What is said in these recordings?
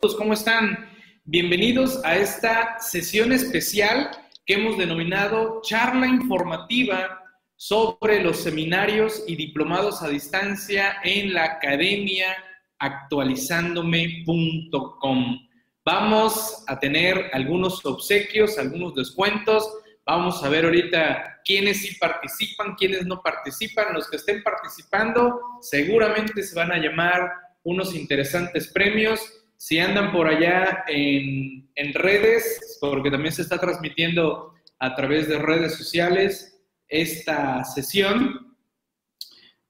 ¿cómo están? Bienvenidos a esta sesión especial que hemos denominado charla informativa sobre los seminarios y diplomados a distancia en la academia actualizándome.com. Vamos a tener algunos obsequios, algunos descuentos. Vamos a ver ahorita quiénes sí participan, quiénes no participan. Los que estén participando seguramente se van a llamar unos interesantes premios si andan por allá en, redes, porque también se está transmitiendo a través de redes sociales esta sesión,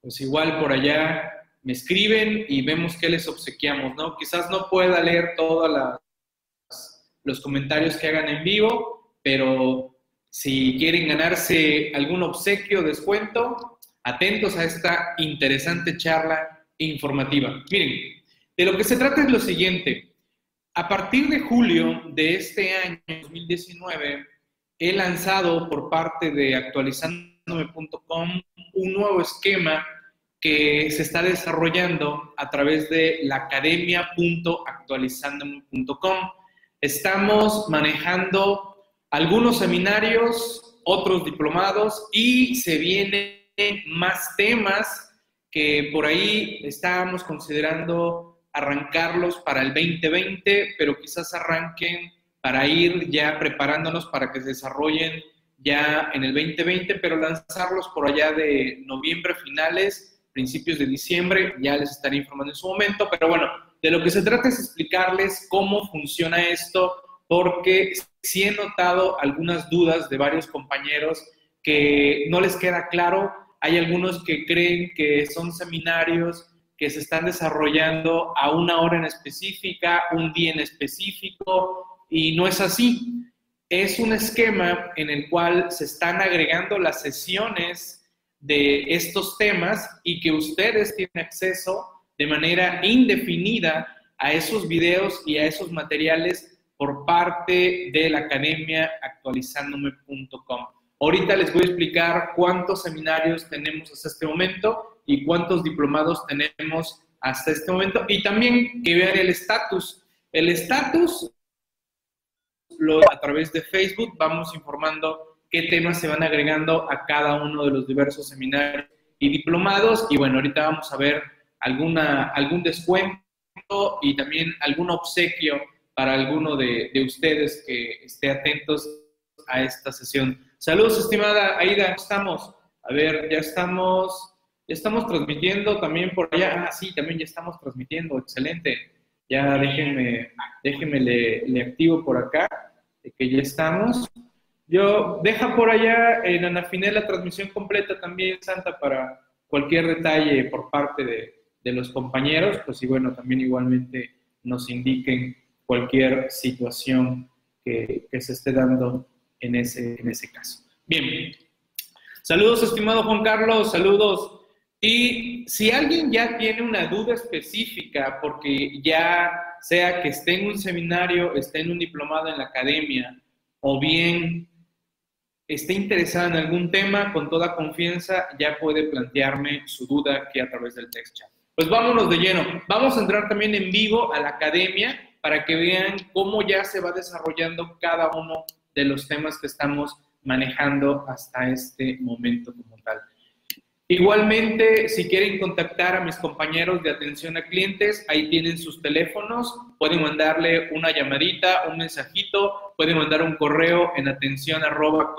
pues igual por allá me escriben y vemos qué les obsequiamos, ¿no? Quizás no pueda leer todos los comentarios que hagan en vivo, pero si quieren ganarse algún obsequio, descuento, atentos a esta interesante charla informativa. Miren, de lo que se trata es lo siguiente. A partir de julio de este año 2019, he lanzado por parte de actualizandome.com un nuevo esquema que se está desarrollando a través de la academia.actualizandome.com. Estamos manejando algunos seminarios, otros diplomados y se vienen más temas que por ahí estábamos considerando arrancarlos para el 2020, pero quizás arranquen para ir ya preparándonos para que se desarrollen ya en el 2020, pero lanzarlos por allá de noviembre finales, principios de diciembre, ya les estaré informando en su momento, pero bueno, de lo que se trata es explicarles cómo funciona esto, porque sí he notado algunas dudas de varios compañeros que no les queda claro, hay algunos que creen que son seminarios que se están desarrollando a una hora en específica, un día en específico, y no es así. Es un esquema en el cual se están agregando las sesiones de estos temas y que ustedes tienen acceso de manera indefinida a esos videos y a esos materiales por parte de la academia actualizándome.com. Ahorita les voy a explicar cuántos seminarios tenemos hasta este momento y cuántos diplomados tenemos hasta este momento y también que vean el estatus. El estatus a través de Facebook vamos informando qué temas se van agregando a cada uno de los diversos seminarios y diplomados y bueno, ahorita vamos a ver alguna, algún descuento y también algún obsequio para alguno de, de ustedes que esté atentos a esta sesión. Saludos, estimada Aida, ¿cómo estamos? A ver, ya estamos ya estamos transmitiendo también por allá. Ah, sí, también ya estamos transmitiendo. Excelente. Ya déjenme, déjenme le, activo por acá, de que ya estamos. Yo, deja por allá en Anafiné la transmisión completa también, Santa, para cualquier detalle por parte de, de los compañeros, pues y bueno, también igualmente nos indiquen cualquier situación que, que se esté dando en ese, en ese caso. Bien, saludos estimado Juan Carlos, saludos y si alguien ya tiene una duda específica, porque ya sea que esté en un seminario, esté en un diplomado en la academia, o bien esté interesado en algún tema, con toda confianza ya puede plantearme su duda aquí a través del text chat. Pues vámonos de lleno. Vamos a entrar también en vivo a la academia para que vean cómo ya se va desarrollando cada uno de los temas que estamos manejando hasta este momento como tal. Igualmente, si quieren contactar a mis compañeros de atención a clientes, ahí tienen sus teléfonos, pueden mandarle una llamadita, un mensajito, pueden mandar un correo en atención arroba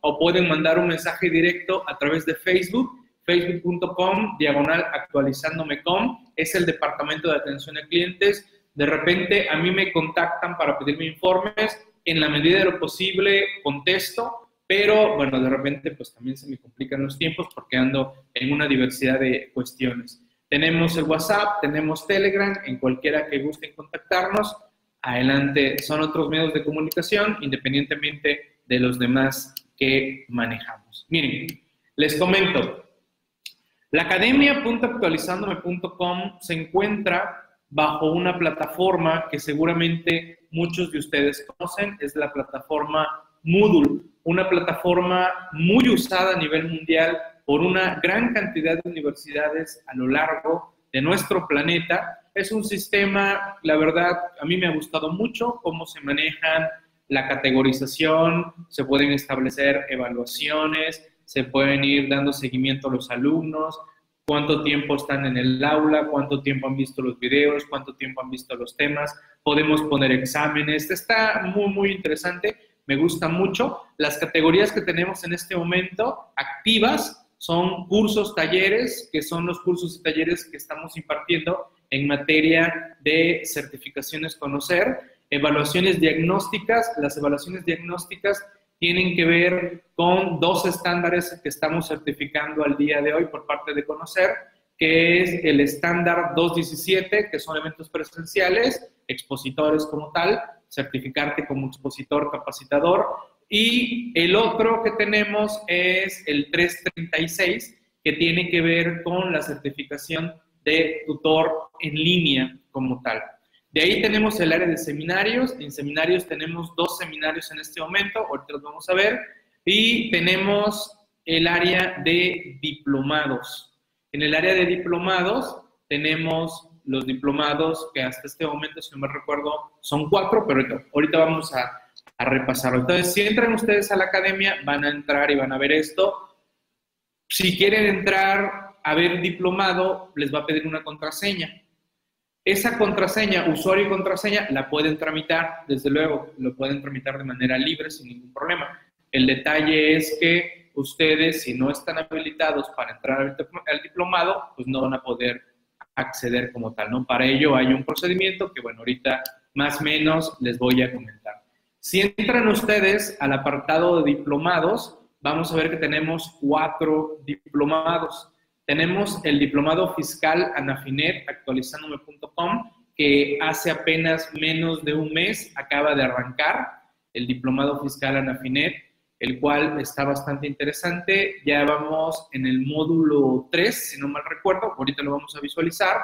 o pueden mandar un mensaje directo a través de Facebook, facebook.com diagonal actualizándome.com, es el departamento de atención a clientes. De repente a mí me contactan para pedirme informes, en la medida de lo posible contesto pero bueno, de repente pues también se me complican los tiempos porque ando en una diversidad de cuestiones. Tenemos el WhatsApp, tenemos Telegram, en cualquiera que gusten contactarnos, adelante, son otros medios de comunicación independientemente de los demás que manejamos. Miren, les comento, la academia.actualizandome.com se encuentra bajo una plataforma que seguramente muchos de ustedes conocen, es la plataforma Moodle una plataforma muy usada a nivel mundial por una gran cantidad de universidades a lo largo de nuestro planeta. Es un sistema, la verdad, a mí me ha gustado mucho cómo se manejan la categorización, se pueden establecer evaluaciones, se pueden ir dando seguimiento a los alumnos, cuánto tiempo están en el aula, cuánto tiempo han visto los videos, cuánto tiempo han visto los temas, podemos poner exámenes, está muy, muy interesante, me gusta mucho. Las categorías que tenemos en este momento activas son cursos, talleres, que son los cursos y talleres que estamos impartiendo en materia de certificaciones conocer, evaluaciones diagnósticas, las evaluaciones diagnósticas tienen que ver con dos estándares que estamos certificando al día de hoy por parte de Conocer, que es el estándar 217, que son eventos presenciales, expositores como tal, certificarte como expositor capacitador, y el otro que tenemos es el 336, que tiene que ver con la certificación de tutor en línea como tal. De ahí tenemos el área de seminarios. En seminarios tenemos dos seminarios en este momento, ahorita los vamos a ver. Y tenemos el área de diplomados. En el área de diplomados tenemos los diplomados que hasta este momento, si no me recuerdo, son cuatro, pero ahorita vamos a, a repasarlo. Entonces, si entran ustedes a la academia, van a entrar y van a ver esto. Si quieren entrar a ver diplomado, les va a pedir una contraseña. Esa contraseña, usuario y contraseña, la pueden tramitar, desde luego, lo pueden tramitar de manera libre sin ningún problema. El detalle es que ustedes, si no están habilitados para entrar al diplomado, pues no van a poder acceder como tal, ¿no? Para ello hay un procedimiento que, bueno, ahorita más o menos les voy a comentar. Si entran ustedes al apartado de diplomados, vamos a ver que tenemos cuatro diplomados. Tenemos el diplomado fiscal Anafinet, actualizandome.com, que hace apenas menos de un mes acaba de arrancar el diplomado fiscal Anafinet, el cual está bastante interesante. Ya vamos en el módulo 3, si no mal recuerdo, ahorita lo vamos a visualizar.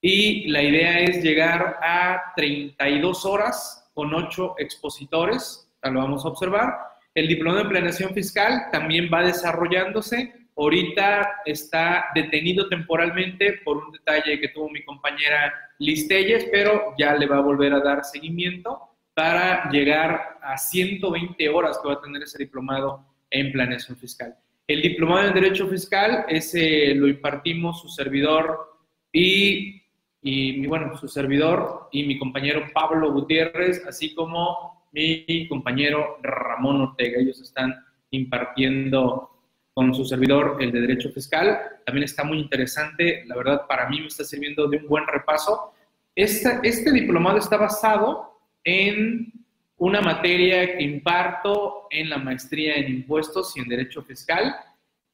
Y la idea es llegar a 32 horas con 8 expositores, lo vamos a observar. El diplomado de planeación fiscal también va desarrollándose Ahorita está detenido temporalmente por un detalle que tuvo mi compañera Liz pero ya le va a volver a dar seguimiento para llegar a 120 horas que va a tener ese diplomado en planeación fiscal. El diplomado en Derecho Fiscal, ese lo impartimos su servidor y, y, bueno, su servidor y mi compañero Pablo Gutiérrez, así como mi compañero Ramón Ortega. Ellos están impartiendo con su servidor, el de Derecho Fiscal. También está muy interesante, la verdad para mí me está sirviendo de un buen repaso. Este, este diplomado está basado en una materia que imparto en la maestría en impuestos y en Derecho Fiscal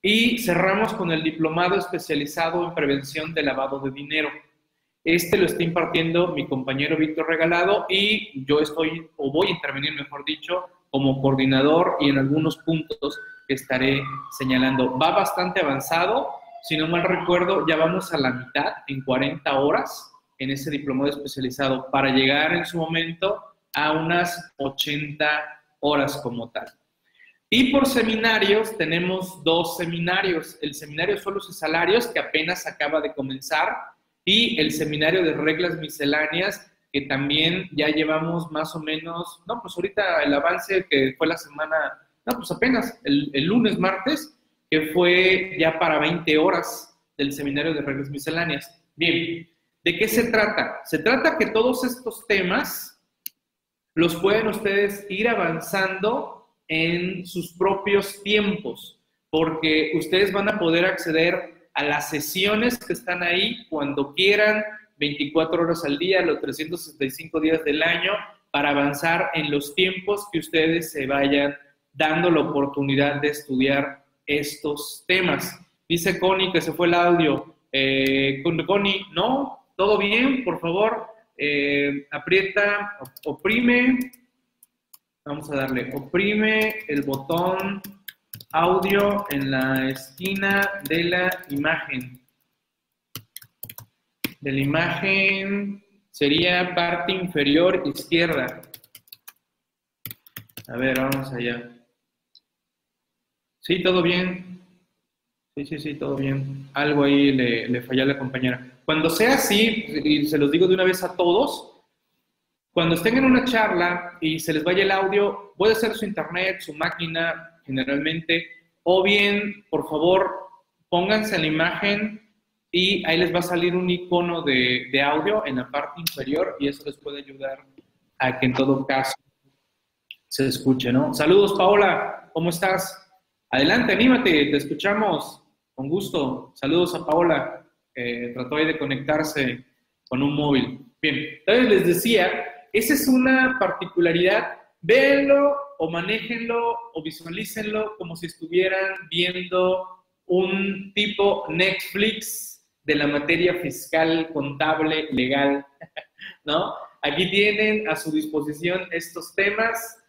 y cerramos con el diplomado especializado en prevención de lavado de dinero. Este lo está impartiendo mi compañero Víctor Regalado y yo estoy, o voy a intervenir, mejor dicho, como coordinador y en algunos puntos que estaré señalando. Va bastante avanzado, si no mal recuerdo, ya vamos a la mitad, en 40 horas, en ese diplomado especializado, para llegar en su momento a unas 80 horas como tal. Y por seminarios, tenemos dos seminarios, el seminario Suelos y Salarios, que apenas acaba de comenzar, y el seminario de reglas misceláneas, que también ya llevamos más o menos, no, pues ahorita el avance que fue la semana no, pues apenas el, lunes, martes, que fue ya para 20 horas del seminario de reglas misceláneas. Bien, ¿de qué se trata? Se trata que todos estos temas los pueden ustedes ir avanzando en sus propios tiempos, porque ustedes van a poder acceder a las sesiones que están ahí cuando quieran, 24 horas al día, los 365 días del año, para avanzar en los tiempos que ustedes se vayan dando la oportunidad de estudiar estos temas. Dice Connie que se fue el audio. Eh, Connie, no, todo bien, por favor, eh, aprieta, oprime, vamos a darle, oprime el botón audio en la esquina de la imagen. De la imagen sería parte inferior izquierda. A ver, vamos allá. Sí, todo bien. Sí, sí, sí, todo bien. Algo ahí le, le falló a la compañera. Cuando sea así, y se los digo de una vez a todos, cuando estén en una charla y se les vaya el audio, puede ser su internet, su máquina, generalmente, o bien, por favor, pónganse la imagen y ahí les va a salir un icono de, de audio en la parte inferior y eso les puede ayudar a que en todo caso se escuche, ¿no? Saludos, Paola, ¿cómo estás? Adelante, anímate, te escuchamos con gusto. Saludos a Paola, que trató de conectarse con un móvil. Bien, entonces les decía, esa es una particularidad. Véanlo o manéjenlo o visualícenlo como si estuvieran viendo un tipo Netflix de la materia fiscal, contable, legal, ¿no? Aquí tienen a su disposición estos temas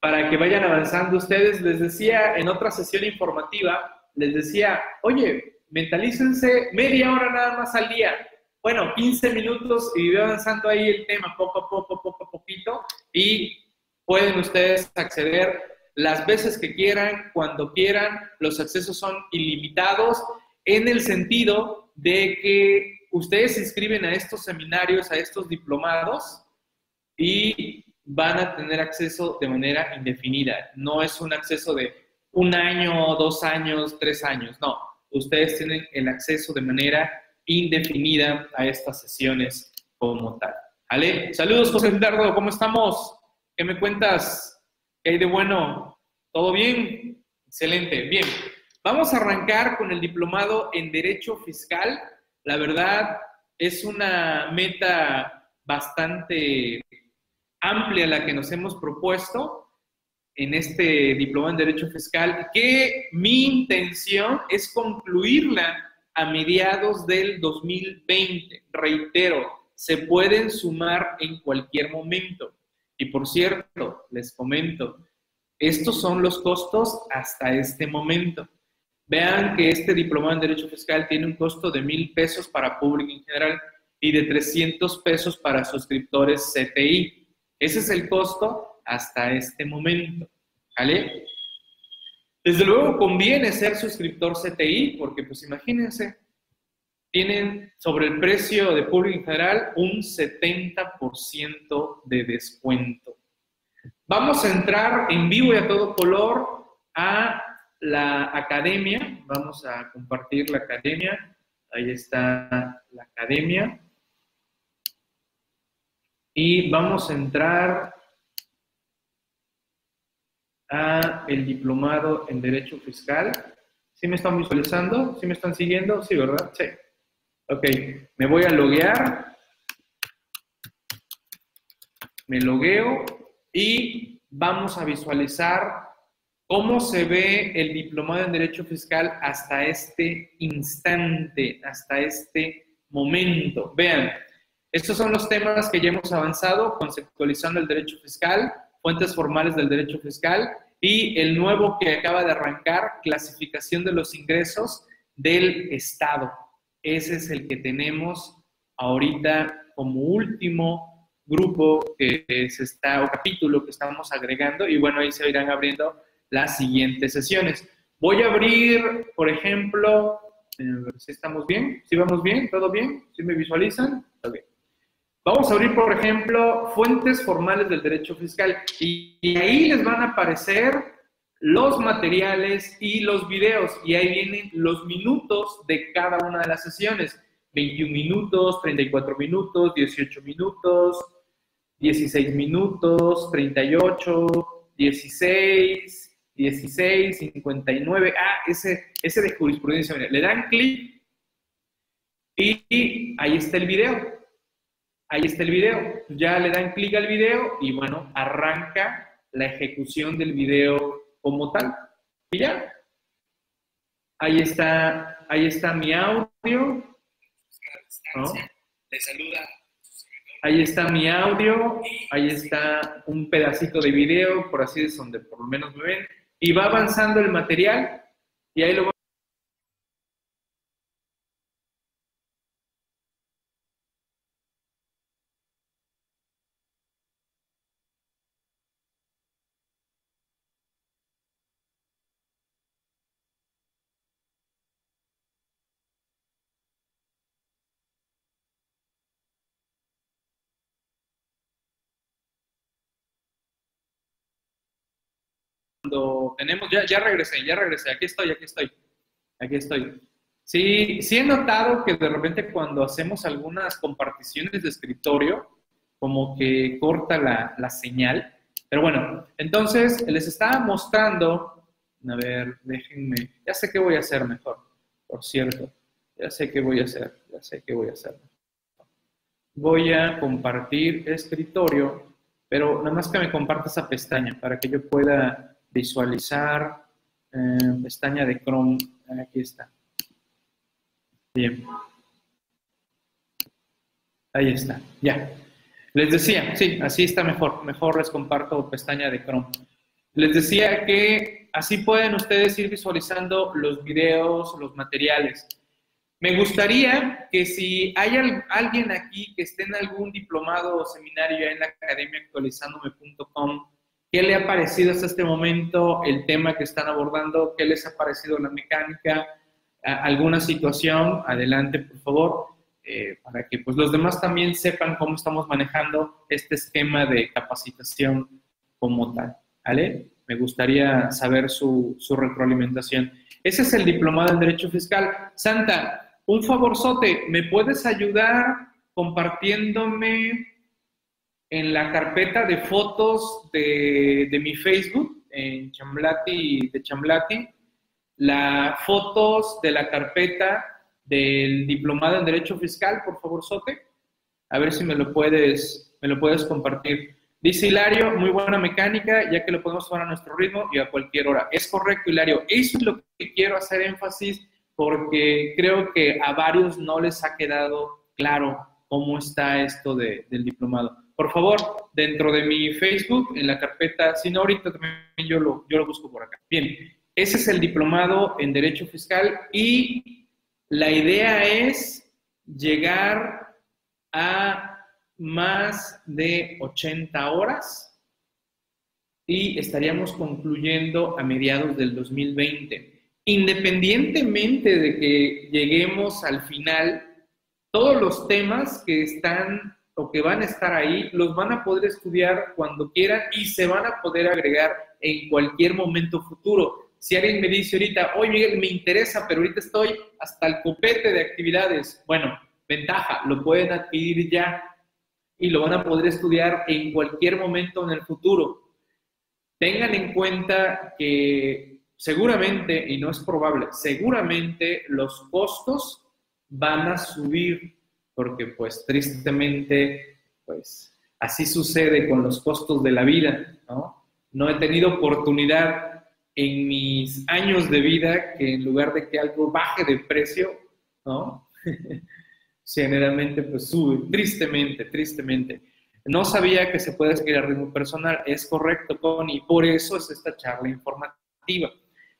para que vayan avanzando ustedes. Les decía en otra sesión informativa, les decía, oye, mentalícense media hora nada más al día. Bueno, 15 minutos y voy avanzando ahí el tema poco a poco, poco a poquito y pueden ustedes acceder las veces que quieran, cuando quieran. Los accesos son ilimitados en el sentido de que ustedes se inscriben a estos seminarios, a estos diplomados y van a tener acceso de manera indefinida. No es un acceso de un año, dos años, tres años. No, ustedes tienen el acceso de manera indefinida a estas sesiones como tal. ¿Vale? Saludos, José Eduardo, ¿cómo estamos? ¿Qué me cuentas? ¿Qué hay de bueno? ¿Todo bien? Excelente. Bien, vamos a arrancar con el diplomado en Derecho Fiscal. La verdad, es una meta bastante amplia la que nos hemos propuesto en este diploma en Derecho Fiscal, que mi intención es concluirla a mediados del 2020. Reitero, se pueden sumar en cualquier momento. Y por cierto, les comento, estos son los costos hasta este momento. Vean que este diploma en Derecho Fiscal tiene un costo de mil pesos para público en general y de 300 pesos para suscriptores CTI. Ese es el costo hasta este momento. ¿Vale? Desde luego conviene ser suscriptor CTI porque pues imagínense, tienen sobre el precio de público en general un 70% de descuento. Vamos a entrar en vivo y a todo color a la academia. Vamos a compartir la academia. Ahí está la academia y vamos a entrar a el diplomado en Derecho Fiscal. ¿Sí me están visualizando? ¿Sí me están siguiendo? Sí, ¿verdad? Sí. Ok, me voy a loguear. Me logueo y vamos a visualizar cómo se ve el diplomado en Derecho Fiscal hasta este instante, hasta este momento. Vean, estos son los temas que ya hemos avanzado, conceptualizando el derecho fiscal, fuentes formales del derecho fiscal y el nuevo que acaba de arrancar, clasificación de los ingresos del Estado. Ese es el que tenemos ahorita como último grupo que se está, o capítulo que estamos agregando, y bueno, ahí se irán abriendo las siguientes sesiones. Voy a abrir, por ejemplo, si estamos bien, si vamos bien, todo bien, si me visualizan, okay. Vamos a abrir, por ejemplo, fuentes formales del derecho fiscal y, ahí les van a aparecer los materiales y los videos y ahí vienen los minutos de cada una de las sesiones. 21 minutos, 34 minutos, 18 minutos, 16 minutos, 38, 16, 16, 59. Ah, ese, ese de jurisprudencia. Le dan clic y ahí está el video. Ahí está el video. Ya le dan clic al video y bueno, arranca la ejecución del video como tal. Y ya. Ahí está, ahí está mi audio. Ahí está mi audio, ahí está un pedacito de video, por así es donde por lo menos me ven, y va avanzando el material y ahí lo cuando tenemos, ya, ya regresé, ya regresé, aquí estoy, aquí estoy, aquí estoy. Sí, sí he notado que de repente cuando hacemos algunas comparticiones de escritorio, como que corta la, la señal. Pero bueno, entonces les estaba mostrando, a ver, déjenme, ya sé qué voy a hacer mejor, por cierto, ya sé qué voy a hacer, ya sé qué voy a hacer. Voy a compartir escritorio, pero nada más que me comparta esa pestaña para que yo pueda visualizar eh, pestaña de Chrome. Aquí está. Bien. Ahí está, ya. Les decía, sí, así está mejor. Mejor les comparto pestaña de Chrome. Les decía que así pueden ustedes ir visualizando los videos, los materiales. Me gustaría que si hay alguien aquí que esté en algún diplomado o seminario en la academia actualizandome.com, ¿qué le ha parecido hasta este momento el tema que están abordando? ¿Qué les ha parecido la mecánica? ¿Alguna situación? Adelante, por favor. Eh, para que pues, los demás también sepan cómo estamos manejando este esquema de capacitación como tal. ¿Vale? Me gustaría saber su, su retroalimentación. Ese es el diplomado en Derecho Fiscal. Santa, un favorzote, ¿me puedes ayudar compartiéndome en la carpeta de fotos de, de mi Facebook, en Chamblati, de Chamblati, las fotos de la carpeta del diplomado en Derecho Fiscal, por favor, Sote. A ver si me lo puedes, me lo puedes compartir. Dice Hilario, muy buena mecánica, ya que lo podemos tomar a nuestro ritmo y a cualquier hora. Es correcto, Hilario. Eso es lo que quiero hacer énfasis porque creo que a varios no les ha quedado claro cómo está esto del diplomado. Por favor, dentro de mi Facebook, en la carpeta, si no, ahorita también yo lo, yo lo busco por acá. Bien, ese es el diplomado en Derecho Fiscal y la idea es llegar a más de 80 horas y estaríamos concluyendo a mediados del 2020. Independientemente de que lleguemos al final, todos los temas que están o que van a estar ahí los van a poder estudiar cuando quieran y se van a poder agregar en cualquier momento futuro. Si alguien me dice ahorita, oye Miguel, me interesa, pero ahorita estoy hasta el copete de actividades, bueno, ventaja, lo pueden adquirir ya y lo van a poder estudiar en cualquier momento en el futuro. Tengan en cuenta que seguramente, y no es probable, seguramente los costos van a subir, porque pues tristemente, pues así sucede con los costos de la vida, ¿no? No he tenido oportunidad en mis años de vida que en lugar de que algo baje de precio, ¿no? Generalmente pues sube, tristemente, tristemente. No sabía que se puede escribir a ritmo personal, es correcto, Connie, por eso es esta charla informativa,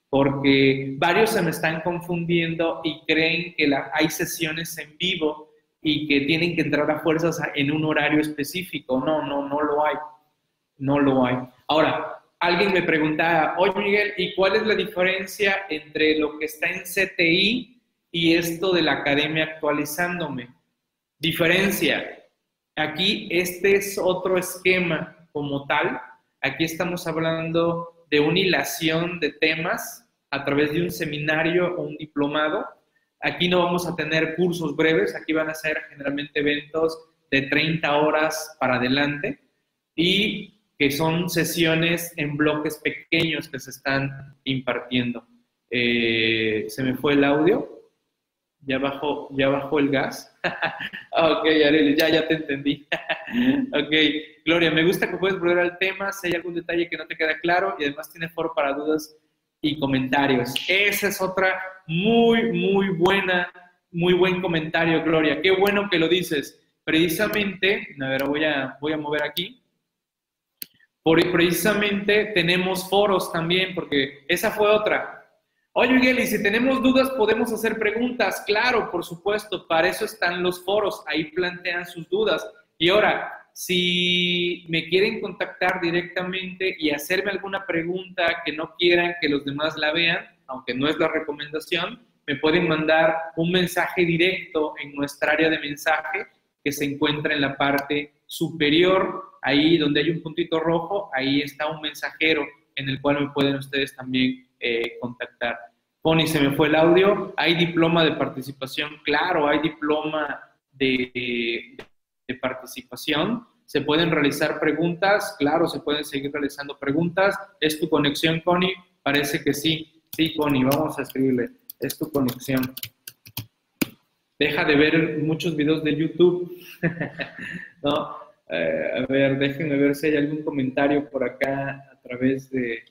porque varios se me están confundiendo y creen que la, hay sesiones en vivo y que tienen que entrar a fuerzas en un horario específico. No, no, no lo hay, no lo hay. Ahora, alguien me preguntaba, oye Miguel, ¿y cuál es la diferencia entre lo que está en CTI y esto de la academia actualizándome? Diferencia. Aquí este es otro esquema como tal. Aquí estamos hablando de una hilación de temas a través de un seminario o un diplomado. Aquí no vamos a tener cursos breves, aquí van a ser generalmente eventos de 30 horas para adelante. Y que son sesiones en bloques pequeños que se están impartiendo. Eh, ¿Se me fue el audio? ¿Ya bajó, ya bajó el gas? ok, Arely, ya, ya te entendí. ok, Gloria, me gusta que puedes volver al tema, si hay algún detalle que no te queda claro y además tiene foro para dudas y comentarios. Esa es otra muy, muy buena, muy buen comentario, Gloria. Qué bueno que lo dices. Precisamente, a ver, voy a, voy a mover aquí por, precisamente tenemos foros también, porque esa fue otra. Oye, Miguel, y si tenemos dudas, podemos hacer preguntas. Claro, por supuesto, para eso están los foros, ahí plantean sus dudas. Y ahora, si me quieren contactar directamente y hacerme alguna pregunta que no quieran que los demás la vean, aunque no es la recomendación, me pueden mandar un mensaje directo en nuestra área de mensaje que se encuentra en la parte superior ahí donde hay un puntito rojo, ahí está un mensajero en el cual me pueden ustedes también eh, contactar. Pony, se me fue el audio. ¿Hay diploma de participación? Claro, hay diploma de, de participación. Se pueden realizar preguntas, claro, se pueden seguir realizando preguntas. ¿Es tu conexión, Connie? Parece que sí. Sí, Connie, vamos a escribirle. Es tu conexión. Deja de ver muchos videos de YouTube. ¿No? Eh, a ver, déjenme ver si hay algún comentario por acá a través de,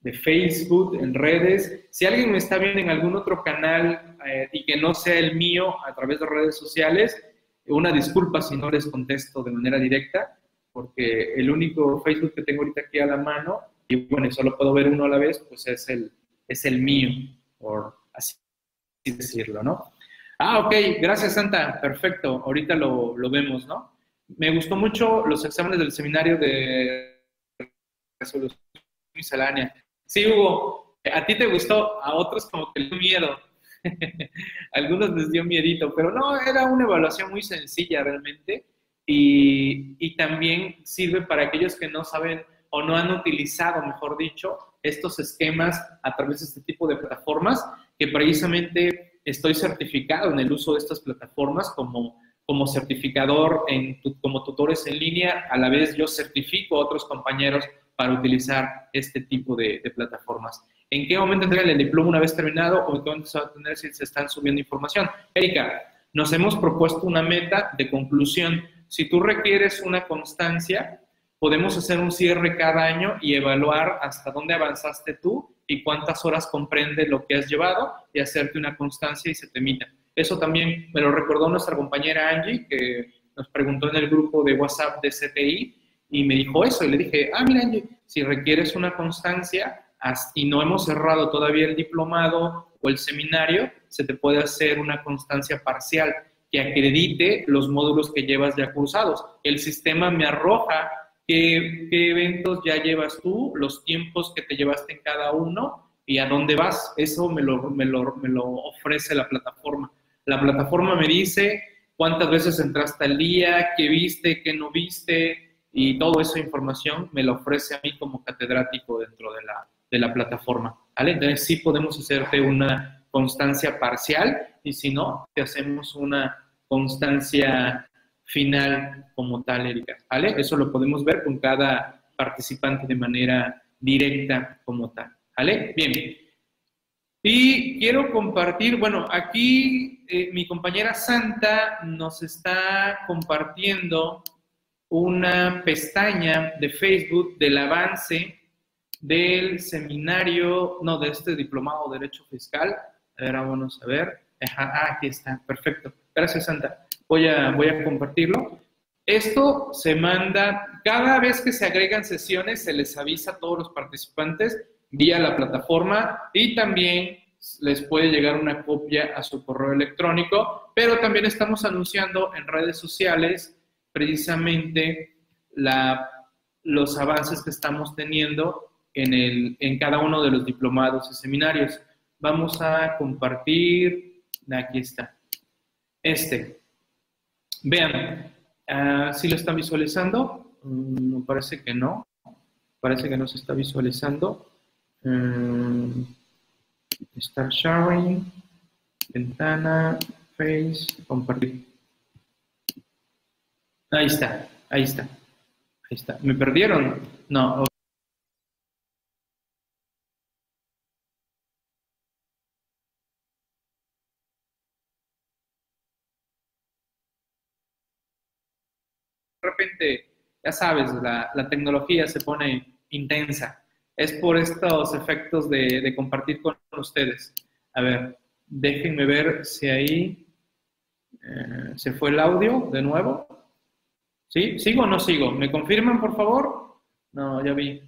de Facebook, en redes. Si alguien me está viendo en algún otro canal eh, y que no sea el mío a través de redes sociales, una disculpa si no les contesto de manera directa, porque el único Facebook que tengo ahorita aquí a la mano, y bueno, solo puedo ver uno a la vez, pues es el, es el mío, por así decirlo, ¿no? Ah, ok, gracias Santa, perfecto, ahorita lo, lo vemos, ¿no? Me gustó mucho los exámenes del seminario de resolución miscelánea. Sí, Hugo, a ti te gustó, a otros como que dio miedo. Algunos les dio miedito, pero no, era una evaluación muy sencilla realmente y, y también sirve para aquellos que no saben o no han utilizado, mejor dicho, estos esquemas a través de este tipo de plataformas, que precisamente estoy certificado en el uso de estas plataformas como, como certificador, en, como tutores en línea, a la vez yo certifico a otros compañeros para utilizar este tipo de, plataformas. ¿En qué momento entregan el diploma una vez terminado o en qué momento se va a tener si se están subiendo información? Erika, nos hemos propuesto una meta de conclusión. Si tú requieres una constancia, podemos hacer un cierre cada año y evaluar hasta dónde avanzaste tú y cuántas horas comprende lo que has llevado y hacerte una constancia y se te emita. Eso también me lo recordó nuestra compañera Angie, que nos preguntó en el grupo de WhatsApp de CTI y me dijo eso. Y le dije, ah, mira Angie, si requieres una constancia y no hemos cerrado todavía el diplomado o el seminario, se te puede hacer una constancia parcial que acredite los módulos que llevas ya cursados. El sistema me arroja qué, eventos ya llevas tú, los tiempos que te llevaste en cada uno y a dónde vas. Eso me lo, me lo, me lo ofrece la plataforma. La plataforma me dice cuántas veces entraste al día, qué viste, qué no viste, y toda esa información me la ofrece a mí como catedrático dentro de la, de la plataforma. ¿vale? Entonces sí podemos hacerte una constancia parcial y si no, te hacemos una constancia final como tal, Erika. ¿Vale? Eso lo podemos ver con cada participante de manera directa como tal. ¿Vale? Bien. Y quiero compartir, bueno, aquí eh, mi compañera Santa nos está compartiendo una pestaña de Facebook del avance del seminario, no, de este diplomado de Derecho Fiscal. Ahora vamos a ver. ah, aquí está, perfecto. Gracias, Santa voy a, voy a compartirlo. Esto se manda, cada vez que se agregan sesiones, se les avisa a todos los participantes vía la plataforma y también les puede llegar una copia a su correo electrónico, pero también estamos anunciando en redes sociales precisamente la, los avances que estamos teniendo en, el, en cada uno de los diplomados y seminarios. Vamos a compartir, aquí está, este. Vean, si lo están visualizando, mm, parece que no. Parece que no se está visualizando. Um, start sharing, ventana, face, compartir. Ahí está, ahí está, ahí está. ¿Me perdieron? No. repente, ya sabes, la, tecnología se pone intensa. Es por estos efectos de, compartir con ustedes. A ver, déjenme ver si ahí eh, se fue el audio de nuevo. ¿Sí? ¿Sigo o no sigo? ¿Me confirman, por favor? No, ya vi.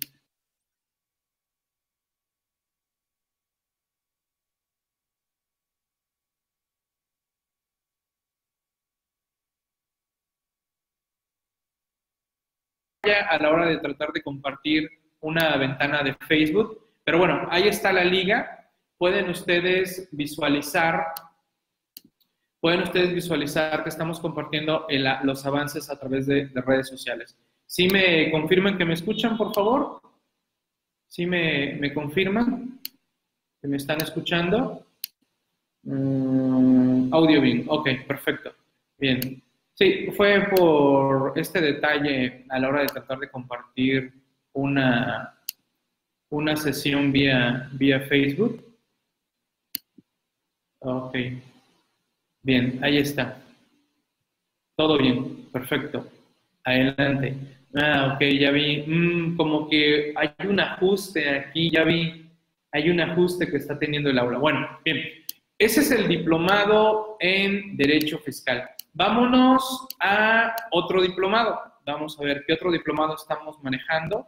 A la hora de tratar de compartir una ventana de Facebook. Pero bueno, ahí está la liga. Pueden ustedes visualizar, pueden ustedes visualizar que estamos compartiendo los avances a través de, redes sociales. Si me confirman que me escuchan, por favor. ¿Sí me, me confirman? ¿Que me están escuchando? Mm, audio bien, ok, perfecto. Bien. Sí, fue por este detalle a la hora de tratar de compartir una, una sesión vía, vía Facebook. Ok. Bien, ahí está. Todo bien, perfecto. Adelante. Ah, ok, ya vi. Mm, como que hay un ajuste aquí, ya vi. Hay un ajuste que está teniendo el aula. Bueno, bien. Ese es el diplomado en Derecho Fiscal. Vámonos a otro diplomado. Vamos a ver qué otro diplomado estamos manejando.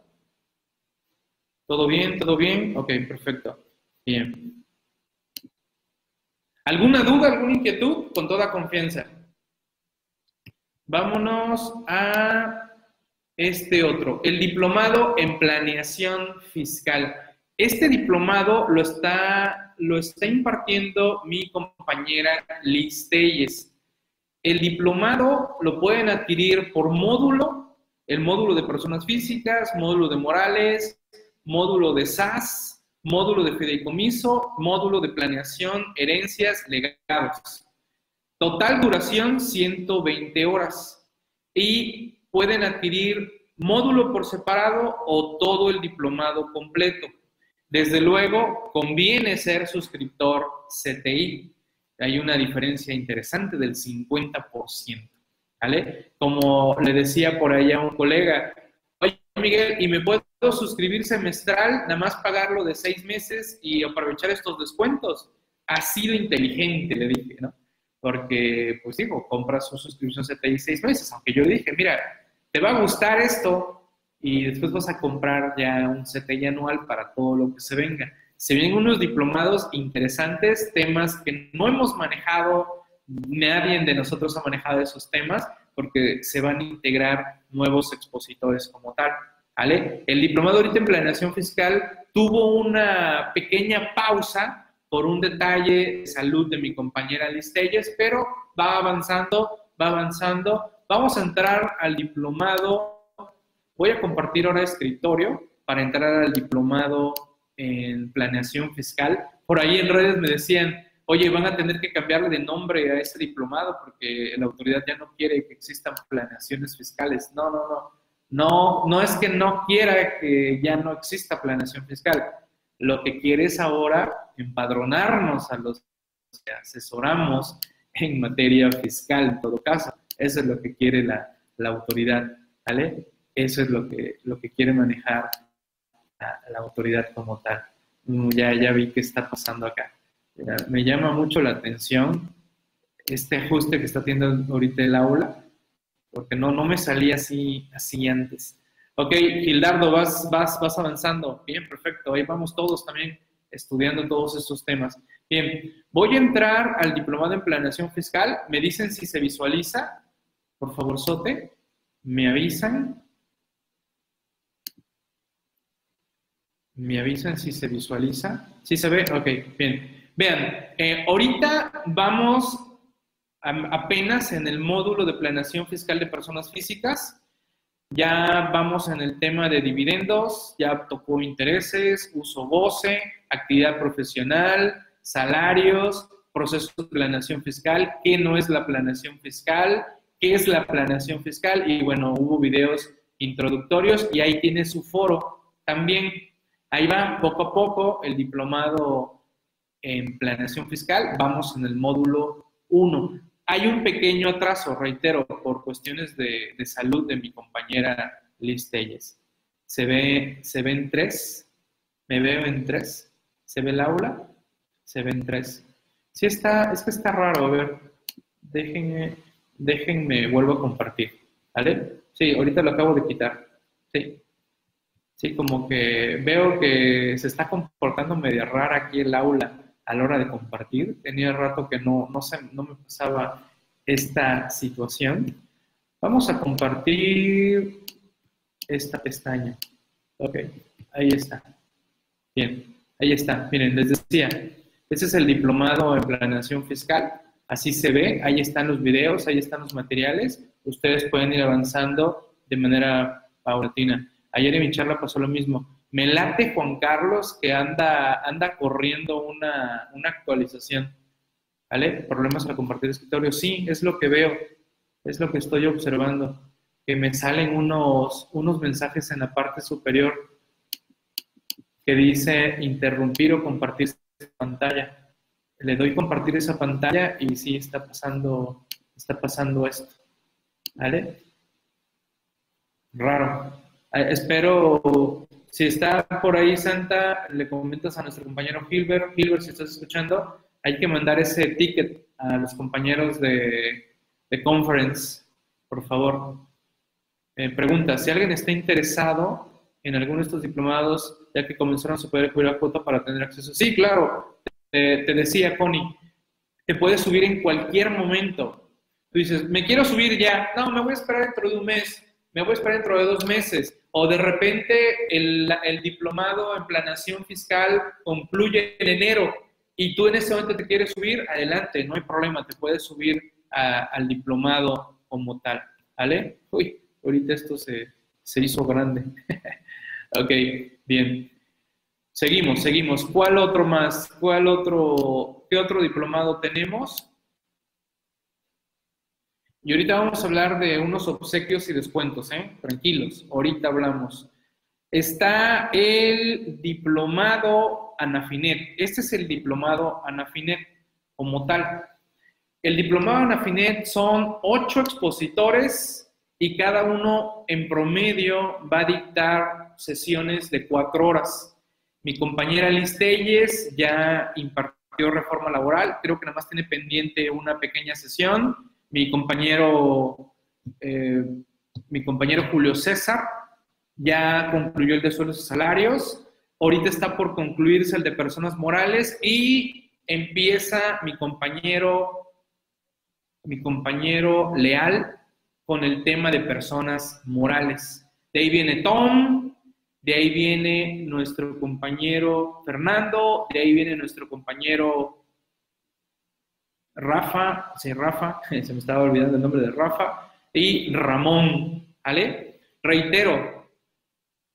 ¿Todo bien? ¿Todo bien? Ok, perfecto. Bien. ¿Alguna duda, alguna inquietud? Con toda confianza. Vámonos a este otro, el diplomado en planeación fiscal. Este diplomado lo está, lo está impartiendo mi compañera Liz Telles. El diplomado lo pueden adquirir por módulo, el módulo de personas físicas, módulo de morales, módulo de SAS, módulo de fideicomiso, módulo de planeación, herencias, legados. Total duración 120 horas. Y pueden adquirir módulo por separado o todo el diplomado completo. Desde luego, conviene ser suscriptor CTI. Hay una diferencia interesante del 50%. ¿Vale? Como le decía por ahí a un colega, oye Miguel, ¿y me puedo suscribir semestral, nada más pagarlo de seis meses y aprovechar estos descuentos? Ha sido inteligente, le dije, ¿no? porque, pues digo, compras su suscripción CTI seis meses, aunque yo dije, mira, te va a gustar esto y después vas a comprar ya un CTI anual para todo lo que se venga. Se vienen unos diplomados interesantes, temas que no hemos manejado, nadie de nosotros ha manejado esos temas, porque se van a integrar nuevos expositores como tal. ¿vale? El diplomado ahorita en planeación fiscal tuvo una pequeña pausa por un detalle de salud de mi compañera Liz Telles, pero va avanzando, va avanzando. Vamos a entrar al diplomado. Voy a compartir ahora escritorio para entrar al diplomado en planeación fiscal. Por ahí en redes me decían, oye, van a tener que cambiarle de nombre a ese diplomado porque la autoridad ya no quiere que existan planeaciones fiscales. No, no, no. No, no es que no quiera que ya no exista planeación fiscal lo que quiere es ahora empadronarnos a los que asesoramos en materia fiscal, en todo caso. Eso es lo que quiere la, autoridad, ¿vale? Eso es lo que, lo que quiere manejar la, autoridad como tal. Mm, ya, ya vi qué está pasando acá. Me llama mucho la atención este ajuste que está teniendo ahorita el aula, porque no, no me salía así, así antes. Ok, Gildardo, vas, vas, vas avanzando. Bien, perfecto. Ahí vamos todos también estudiando todos estos temas. Bien, voy a entrar al diplomado en planeación fiscal. Me dicen si se visualiza. Por favor, Sote, me avisan. Me avisan si se visualiza. ¿Sí se ve? Ok, bien. Vean, eh, ahorita vamos apenas en el módulo de planeación fiscal de personas físicas. Ya vamos en el tema de dividendos, ya tocó intereses, uso goce, actividad profesional, salarios, proceso de planeación fiscal, qué no es la planeación fiscal, qué es la planeación fiscal y bueno, hubo videos introductorios y ahí tiene su foro también. Ahí va poco a poco el diplomado en planeación fiscal, vamos en el módulo 1. Hay un pequeño atraso, reitero, por cuestiones de, salud de mi compañera Liz Telles. Se ve, se ven tres, me veo en tres. ¿Se ve el aula? Se ven tres. Sí está, es que está raro, a ver, déjenme, déjenme, vuelvo a compartir, ¿vale? Sí, ahorita lo acabo de quitar, sí. Sí, como que veo que se está comportando medio rara aquí el aula a la hora de compartir. Tenía rato que no, no, se, no me pasaba esta situación. Vamos a compartir esta pestaña. Ok, ahí está. Bien, ahí está. Miren, les decía, este es el diplomado en planeación fiscal. Así se ve, ahí están los videos, ahí están los materiales. Ustedes pueden ir avanzando de manera paulatina. Ayer en mi charla pasó lo mismo. Me late Juan Carlos que anda, anda corriendo una, una actualización. ¿Vale? Problemas al compartir escritorio. Sí, es lo que veo, es lo que estoy observando. Que me salen unos, unos mensajes en la parte superior que dice interrumpir o compartir pantalla. Le doy compartir esa pantalla y sí está pasando, está pasando esto. ¿Vale? Raro. Eh, espero, si está por ahí Santa, le comentas a nuestro compañero Hilbert. Hilbert, si estás escuchando, hay que mandar ese ticket a los compañeros de, de conference, por favor. Eh, pregunta, si alguien está interesado en alguno de estos diplomados, ya que comenzaron a cubrir la cuota para tener acceso. Sí, claro, te decía Connie, te puedes subir en cualquier momento. Tú dices, me quiero subir ya, no, me voy a esperar dentro de un mes, me voy a esperar dentro de dos meses, o de repente el, el diplomado en planación fiscal concluye en enero y tú en ese momento te quieres subir, adelante, no hay problema, te puedes subir al diplomado como tal, ¿vale? Uy, ahorita esto se, se hizo grande. ok, bien. Seguimos, seguimos. ¿Cuál otro más? ¿Cuál otro? ¿Qué otro diplomado tenemos? Y ahorita vamos a hablar de unos obsequios y descuentos, ¿eh? Tranquilos, ahorita hablamos. Está el diplomado Anafinet. Este es el diplomado Anafinet como tal. El diplomado Anafinet son ocho expositores y cada uno en promedio va a dictar sesiones de cuatro horas. Mi compañera Liz Telles ya impartió reforma laboral, creo que nada más tiene pendiente una pequeña sesión. Mi compañero, eh, mi compañero Julio César ya concluyó el de sueldos y salarios. Ahorita está por concluirse el de personas morales y empieza mi compañero, mi compañero Leal con el tema de personas morales. De ahí viene Tom, de ahí viene nuestro compañero Fernando, de ahí viene nuestro compañero Rafa, sí, Rafa, se me estaba olvidando el nombre de Rafa, y Ramón, ¿vale? Reitero,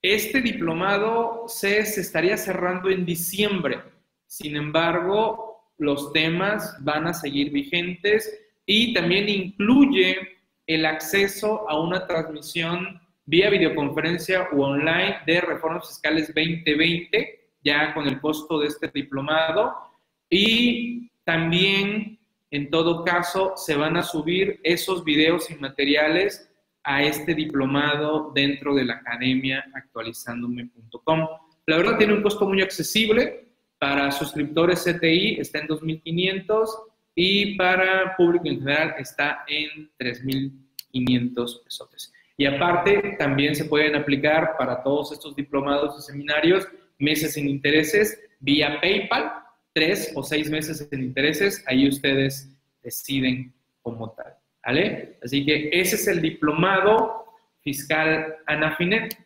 este diplomado se, estaría cerrando en diciembre, sin embargo, los temas van a seguir vigentes y también incluye el acceso a una transmisión vía videoconferencia u online de reformas fiscales 2020, ya con el costo de este diplomado. Y también, en todo caso, se van a subir esos videos y materiales a este diplomado dentro de la academia actualizandome.com. La verdad tiene un costo muy accesible. Para suscriptores CTI está en 2.500 y para público en general está en 3.500 pesos. Y aparte, también se pueden aplicar para todos estos diplomados y seminarios meses sin intereses vía PayPal, tres o seis meses sin intereses, ahí ustedes deciden como tal. ¿Vale? Así que ese es el diplomado fiscal Anafinet.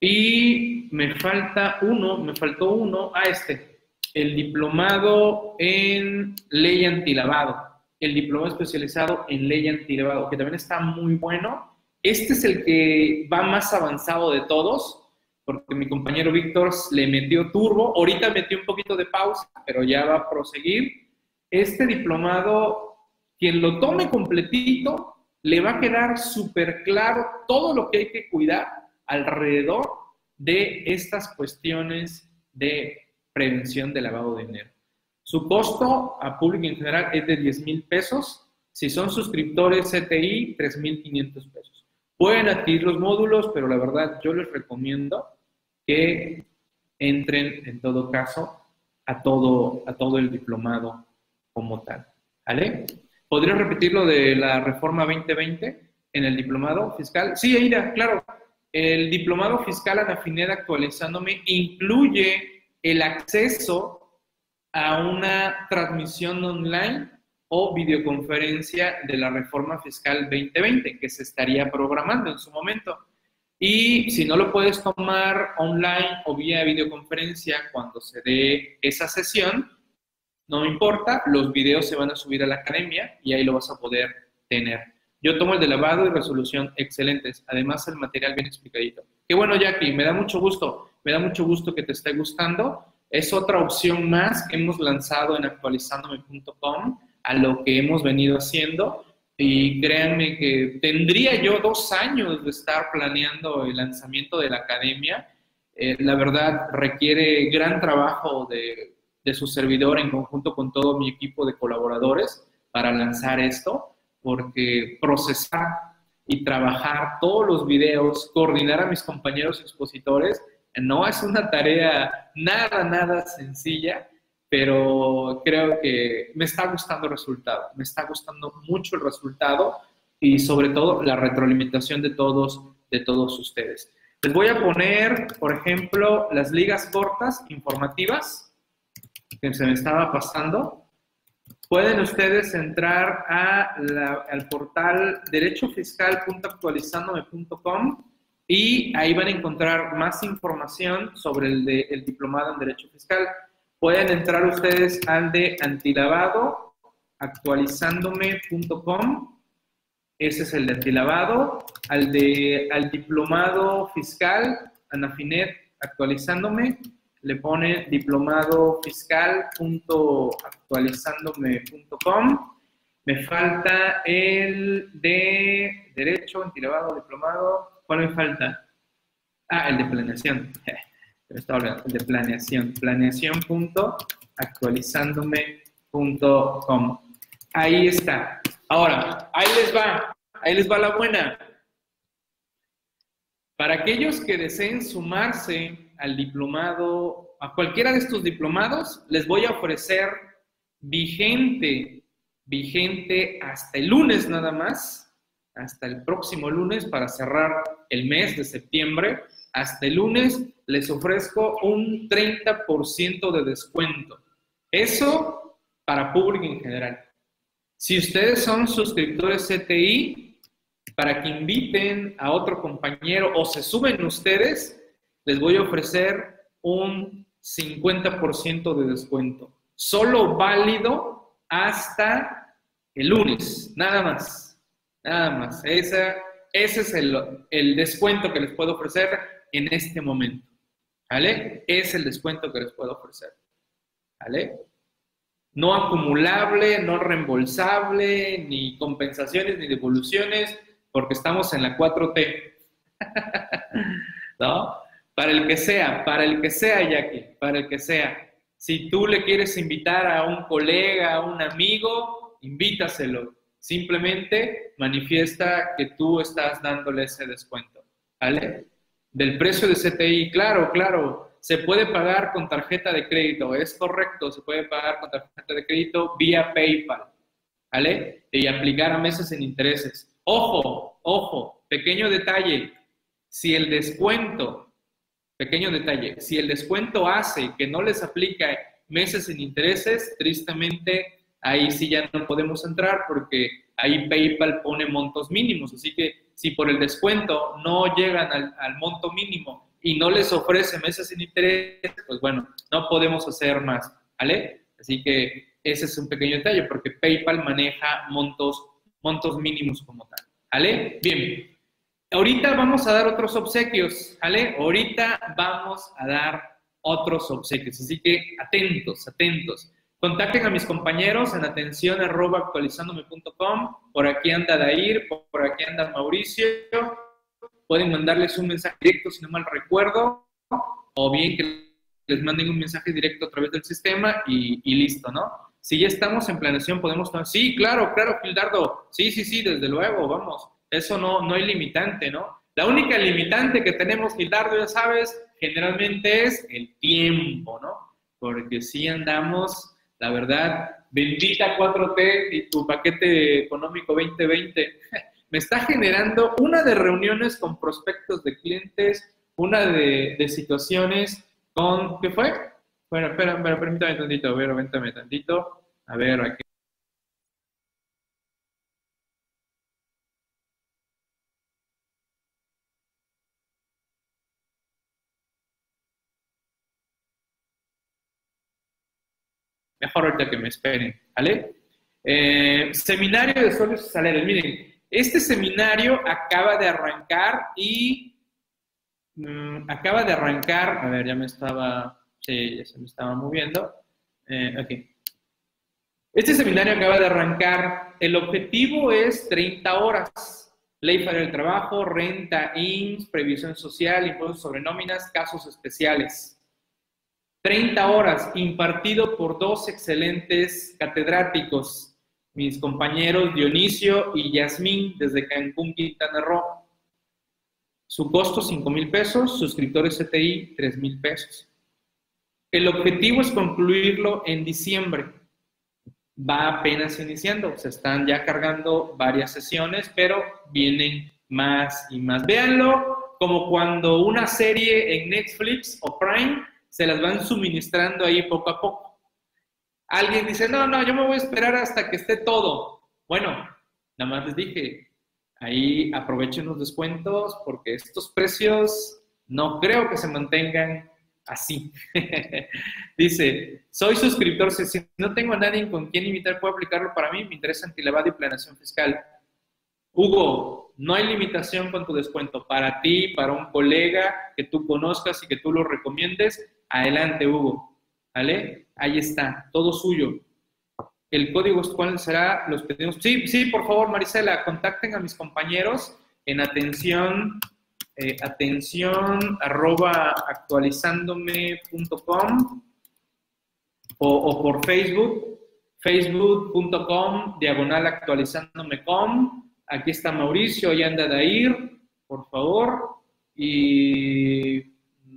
Y me falta uno, me faltó uno, a ah, este, el diplomado en ley antilavado el diploma especializado en ley antilevado, que también está muy bueno. Este es el que va más avanzado de todos, porque mi compañero Víctor le metió turbo. Ahorita metió un poquito de pausa, pero ya va a proseguir. Este diplomado, quien lo tome completito, le va a quedar súper claro todo lo que hay que cuidar alrededor de estas cuestiones de prevención de lavado de dinero. Su costo a público en general es de 10 mil pesos. Si son suscriptores CTI, 3.500 pesos. Pueden adquirir los módulos, pero la verdad yo les recomiendo que entren en todo caso a todo, a todo el diplomado como tal. ¿Vale? ¿Podría repetir lo de la reforma 2020 en el diplomado fiscal? Sí, Aida, claro. El diplomado fiscal Anafined actualizándome incluye el acceso a una transmisión online o videoconferencia de la reforma fiscal 2020 que se estaría programando en su momento. Y si no lo puedes tomar online o vía videoconferencia cuando se dé esa sesión, no importa, los videos se van a subir a la academia y ahí lo vas a poder tener. Yo tomo el de lavado y resolución, excelentes. Además, el material bien explicadito. Qué bueno, Jackie, me da mucho gusto. Me da mucho gusto que te esté gustando. Es otra opción más que hemos lanzado en actualizandome.com a lo que hemos venido haciendo. Y créanme que tendría yo dos años de estar planeando el lanzamiento de la academia. Eh, la verdad requiere gran trabajo de, de su servidor en conjunto con todo mi equipo de colaboradores para lanzar esto porque procesar y trabajar todos los videos, coordinar a mis compañeros expositores, no es una tarea nada, nada sencilla, pero creo que me está gustando el resultado, me está gustando mucho el resultado y sobre todo la retroalimentación de todos, de todos ustedes. Les voy a poner, por ejemplo, las ligas cortas informativas que se me estaba pasando pueden ustedes entrar al portal derechofiscal.actualizandome.com y ahí van a encontrar más información sobre el, de, el diplomado en Derecho Fiscal. Pueden entrar ustedes al de antilavado, actualizándome.com. Ese es el de antilavado. Al, de, al diplomado fiscal, Anafinet, actualizándome le pone diplomado fiscal.actualizandome.com. Me falta el de Derecho, antilevado, diplomado. ¿Cuál me falta? Ah, el de planeación. el de planeación. Planeación.actualizandome.com. Ahí está. Ahora, ahí les va. Ahí les va la buena. Para aquellos que deseen sumarse al diplomado, a cualquiera de estos diplomados, les voy a ofrecer vigente, vigente hasta el lunes nada más, hasta el próximo lunes para cerrar el mes de septiembre. Hasta el lunes les ofrezco un 30% de descuento. Eso para público en general. Si ustedes son suscriptores CTI, para que inviten a otro compañero o se suben ustedes, les voy a ofrecer un 50% de descuento. Solo válido hasta el lunes, nada más. Nada más. ese es el, descuento que les puedo ofrecer en este momento. ¿Vale? Es el descuento que les puedo ofrecer. ¿Vale? No acumulable, no reembolsable, ni compensaciones, ni devoluciones, porque estamos en la 4T. ¿No? Para el que sea, para el que sea, Jackie, para el que sea. Si tú le quieres invitar a un colega, a un amigo, invítaselo. Simplemente manifiesta que tú estás dándole ese descuento. ¿Vale? Del precio de CTI, claro, claro. Se puede pagar con tarjeta de crédito, es correcto, se puede pagar con tarjeta de crédito vía PayPal. ¿Vale? Y aplicar a meses en intereses. Ojo, ojo, pequeño detalle. Si el descuento Pequeño detalle, si el descuento hace que no les aplica meses sin intereses, tristemente ahí sí ya no podemos entrar porque ahí PayPal pone montos mínimos. Así que si por el descuento no llegan al, monto mínimo y no les ofrece meses sin intereses, pues bueno, no podemos hacer más, ¿vale? Así que ese es un pequeño detalle porque PayPal maneja montos, montos mínimos como tal, ¿vale? Bien, Ahorita vamos a dar otros obsequios, ¿vale? Ahorita vamos a dar otros obsequios, así que atentos, atentos. Contacten a mis compañeros en atención arroba. Por aquí anda Dair, por aquí anda Mauricio. Pueden mandarles un mensaje directo, si no mal recuerdo, o bien que les manden un mensaje directo a través del sistema y, y listo, ¿no? Si ya estamos en planeación, podemos... Sí, claro, claro, Gildardo. Sí, sí, sí, desde luego, vamos. Eso no, no hay limitante, ¿no? La única limitante que tenemos, Gildardo, ya sabes, generalmente es el tiempo, ¿no? Porque si andamos, la verdad, bendita 4T y tu paquete económico 2020 me está generando una de reuniones con prospectos de clientes, una de, situaciones con, ¿qué fue? Bueno, espera, espera, permítame tantito, a ver, véntame tantito. A ver, aquí Mejor ahorita que me esperen, ¿vale? Eh, seminario de sueldos y salarios. Miren, Este seminario acaba de arrancar y mm, acaba de arrancar, a ver, ya me estaba, sí, ya se me estaba moviendo. Eh. Este seminario acaba de arrancar. El objetivo es 30 horas. Ley para el trabajo, renta, INS, previsión social, impuestos sobre nóminas, casos especiales. 30 horas, impartido por dos excelentes catedráticos, mis compañeros Dionisio y Yasmín, desde Cancún, Quintana Roo. Su costo, 5 mil pesos, suscriptores CTI, 3 mil pesos. El objetivo es concluirlo en diciembre va apenas iniciando, se están ya cargando varias sesiones, pero vienen más y más. Véanlo como cuando una serie en Netflix o Prime se las van suministrando ahí poco a poco. Alguien dice, no, no, yo me voy a esperar hasta que esté todo. Bueno, nada más les dije, ahí aprovechen los descuentos porque estos precios no creo que se mantengan así. Dice, soy suscriptor, si no tengo a nadie con quien invitar, puedo aplicarlo para mí, me interesa antilevado y planeación fiscal. Hugo, no hay limitación con tu descuento. Para ti, para un colega que tú conozcas y que tú lo recomiendes, adelante, Hugo. ¿Vale? Ahí está, todo suyo. El código, ¿cuál será? Los pedimos. Sí, sí, por favor, Marisela, contacten a mis compañeros en atención eh, atención arroba actualizándome.com o, o, por Facebook, facebook.com diagonal actualizándome.com. Aquí está Mauricio, y anda Dair, por favor. Y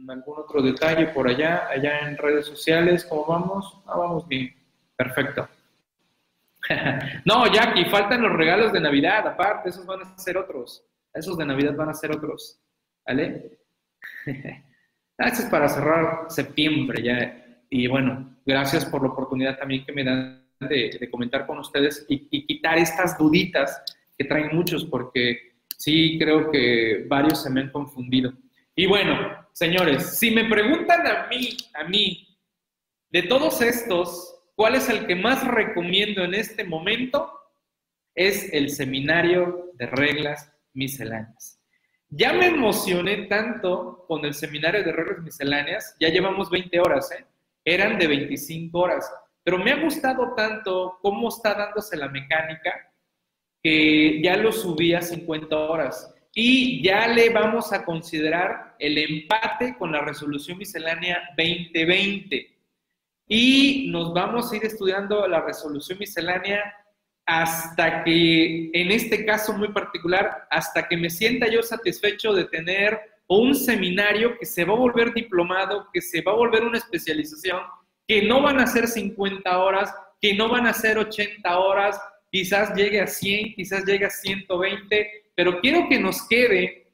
algún otro detalle por allá, allá en redes sociales, ¿cómo vamos? Ah, vamos bien. Perfecto. no, Jackie, faltan los regalos de Navidad, aparte, esos van a ser otros. Esos de Navidad van a ser otros. ¿Vale? Gracias para cerrar septiembre ya. Y bueno, gracias por la oportunidad también que me dan de, comentar con ustedes y, quitar estas duditas traen muchos, porque sí creo que varios se me han confundido. Y bueno, señores, si me preguntan a mí, a mí, de todos estos, ¿cuál es el que más recomiendo en este momento? Es el seminario de reglas misceláneas. Ya me emocioné tanto con el seminario de reglas misceláneas, ya llevamos 20 horas, ¿eh? eran de 25 horas, pero me ha gustado tanto cómo está dándose la mecánica que ya lo subí a 50 horas. Y ya le vamos a considerar el empate con la resolución miscelánea 2020 y nos vamos a ir estudiando la resolución miscelánea hasta que, en este caso muy particular, hasta que me sienta yo satisfecho de tener un seminario que se va a volver diplomado, que se va a volver una especialización, que no van a ser 50 horas, que no van a ser 80 horas, quizás llegue a 100, quizás llegue a 120, pero quiero que nos quede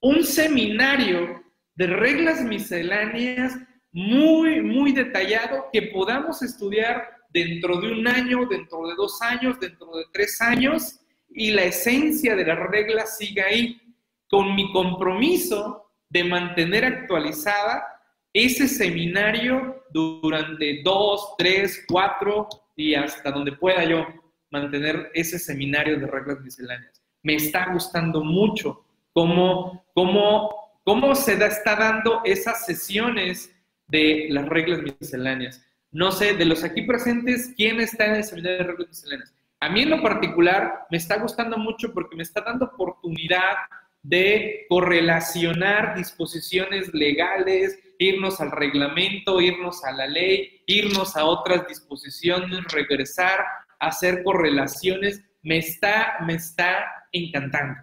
un seminario de reglas misceláneas muy, muy detallado que podamos estudiar dentro de un año, dentro de dos años, dentro de tres años, y la esencia de las reglas siga ahí, con mi compromiso de mantener actualizada ese seminario durante dos, tres, cuatro y hasta donde pueda yo mantener ese seminario de reglas misceláneas. Me está gustando mucho cómo, cómo, cómo se da, está dando esas sesiones de las reglas misceláneas. No sé, de los aquí presentes, ¿quién está en el seminario de reglas misceláneas? A mí en lo particular me está gustando mucho porque me está dando oportunidad de correlacionar disposiciones legales, irnos al reglamento, irnos a la ley, irnos a otras disposiciones, regresar, hacer correlaciones. Me está, me está encantando.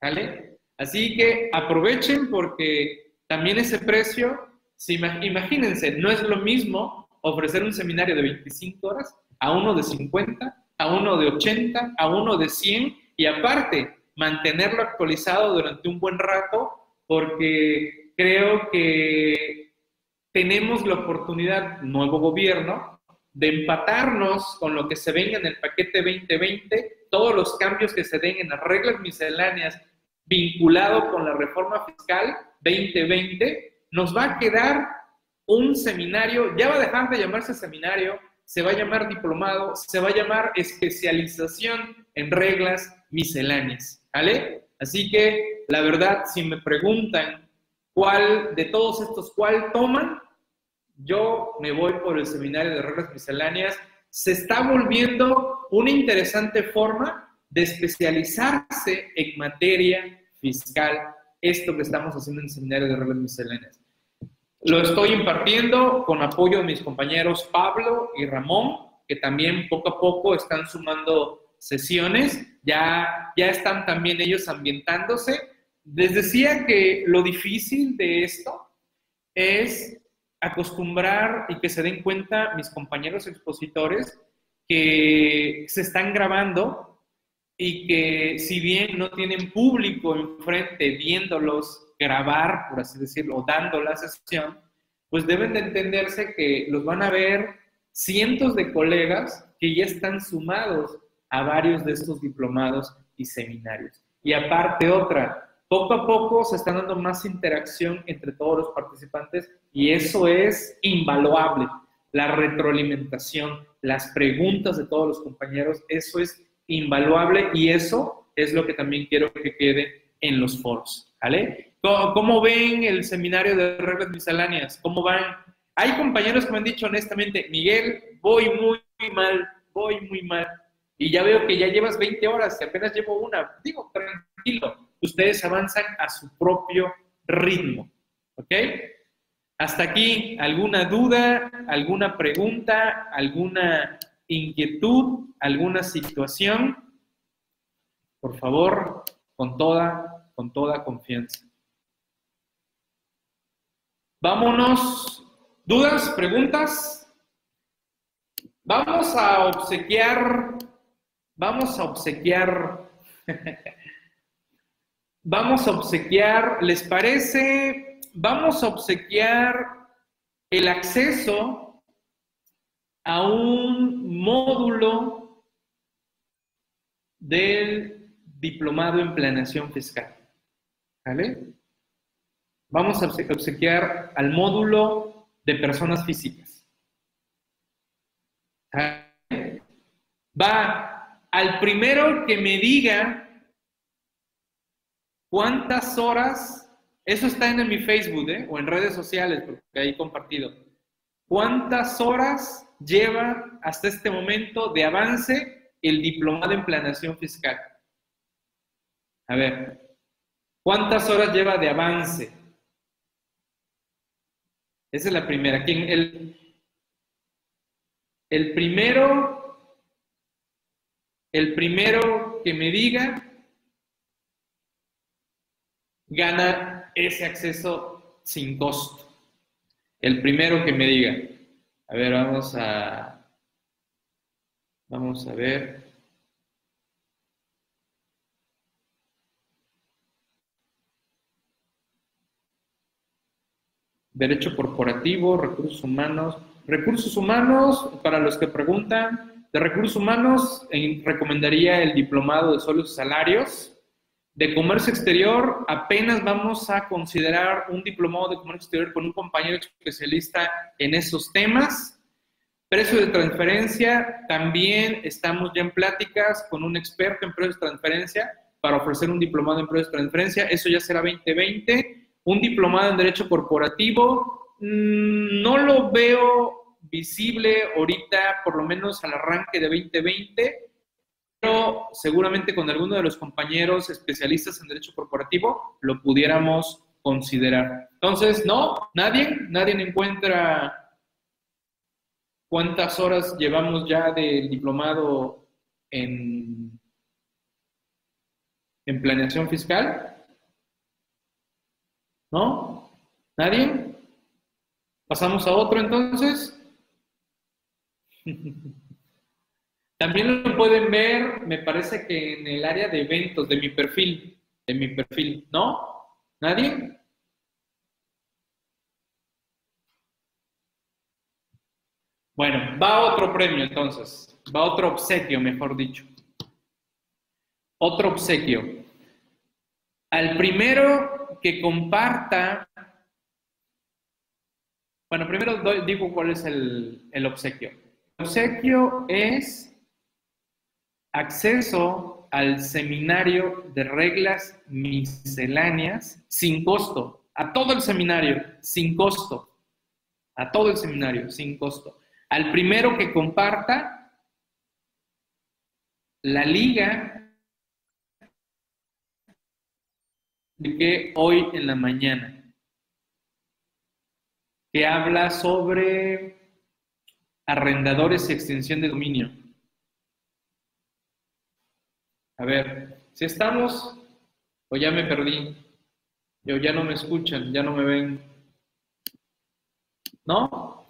¿Vale? Así que aprovechen porque también ese precio, si, imagínense, no es lo mismo ofrecer un seminario de 25 horas a uno de 50, a uno de 80, a uno de 100 y aparte mantenerlo actualizado durante un buen rato porque creo que tenemos la oportunidad, nuevo gobierno, de empatarnos con lo que se venga en el paquete 2020, todos los cambios que se den en las reglas misceláneas vinculado con la reforma fiscal 2020, nos va a quedar un seminario, ya va a dejar de llamarse seminario, se va a llamar diplomado, se va a llamar especialización en reglas misceláneas, ¿vale? Así que, la verdad, si me preguntan cuál de todos estos, cuál toman, yo me voy por el seminario de reglas misceláneas. Se está volviendo una interesante forma de especializarse en materia fiscal, esto que estamos haciendo en el seminario de reglas misceláneas. Lo estoy impartiendo con apoyo de mis compañeros Pablo y Ramón, que también poco a poco están sumando sesiones, ya, ya están también ellos ambientándose. Les decía que lo difícil de esto es acostumbrar y que se den cuenta mis compañeros expositores que se están grabando y que si bien no tienen público enfrente viéndolos grabar, por así decirlo, dando la sesión, pues deben de entenderse que los van a ver cientos de colegas que ya están sumados a varios de estos diplomados y seminarios. Y aparte otra, poco a poco se está dando más interacción entre todos los participantes y eso es invaluable. La retroalimentación, las preguntas de todos los compañeros, eso es invaluable y eso es lo que también quiero que quede en los foros. ¿Vale? ¿Cómo, ven el seminario de reglas misceláneas? ¿Cómo van? Hay compañeros que me han dicho honestamente, Miguel, voy muy mal, voy muy mal. Y ya veo que ya llevas 20 horas y apenas llevo una. Digo, tranquilo, ustedes avanzan a su propio ritmo. ¿Ok? Hasta aquí, ¿alguna duda, alguna pregunta, alguna inquietud, alguna situación? Por favor, con toda, con toda confianza. Vámonos. ¿Dudas? ¿Preguntas? Vamos a obsequiar, vamos a obsequiar, vamos a obsequiar, ¿les parece? Vamos a obsequiar el acceso a un módulo del diplomado en planeación fiscal. ¿Vale? Vamos a obsequiar al módulo de personas físicas. Va al primero que me diga cuántas horas, eso está en mi Facebook ¿eh? o en redes sociales, porque ahí compartido. ¿Cuántas horas lleva hasta este momento de avance el diplomado en planeación fiscal? A ver, ¿cuántas horas lleva de avance? Esa es la primera. ¿Quién, el, el primero, el primero que me diga, gana ese acceso sin costo. El primero que me diga. A ver, vamos a, vamos a ver. derecho corporativo, recursos humanos. Recursos humanos, para los que preguntan, de recursos humanos recomendaría el diplomado de sueldos y salarios. De comercio exterior, apenas vamos a considerar un diplomado de comercio exterior con un compañero especialista en esos temas. Precio de transferencia, también estamos ya en pláticas con un experto en precios de transferencia para ofrecer un diplomado en precios de transferencia. Eso ya será 2020 un diplomado en Derecho Corporativo, mm, no lo veo visible ahorita, por lo menos al arranque de 2020, pero seguramente con alguno de los compañeros especialistas en Derecho Corporativo lo pudiéramos considerar. Entonces, no, nadie, nadie encuentra cuántas horas llevamos ya del diplomado en, en planeación fiscal. ¿No? ¿Nadie? ¿Pasamos a otro entonces? También lo pueden ver, me parece que en el área de eventos de mi perfil, de mi perfil, ¿no? ¿Nadie? Bueno, va otro premio entonces, va otro obsequio, mejor dicho. Otro obsequio. Al primero que comparta. Bueno, primero digo cuál es el, el obsequio. El obsequio es acceso al seminario de reglas misceláneas sin costo. A todo el seminario, sin costo. A todo el seminario, sin costo. Al primero que comparta la liga que hoy en la mañana, que habla sobre arrendadores y extensión de dominio. A ver, si estamos o ya me perdí, o ya no me escuchan, ya no me ven. ¿No?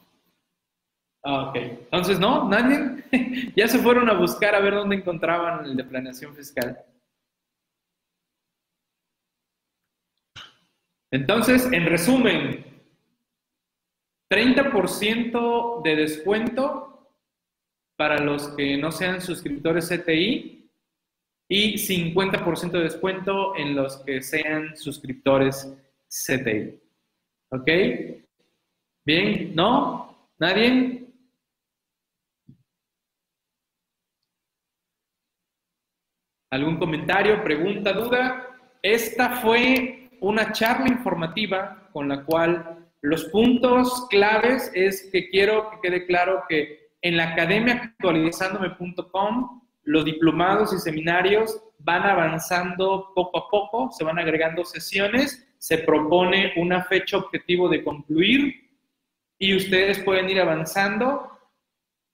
Ah, ok. Entonces, ¿no? ¿Nadie? ya se fueron a buscar a ver dónde encontraban el de planeación fiscal. Entonces, en resumen, 30% de descuento para los que no sean suscriptores CTI y 50% de descuento en los que sean suscriptores CTI. ¿Ok? Bien, ¿no? ¿Nadie? ¿Algún comentario, pregunta, duda? Esta fue una charla informativa con la cual los puntos claves es que quiero que quede claro que en la academia actualizándome.com los diplomados y seminarios van avanzando poco a poco, se van agregando sesiones, se propone una fecha objetivo de concluir y ustedes pueden ir avanzando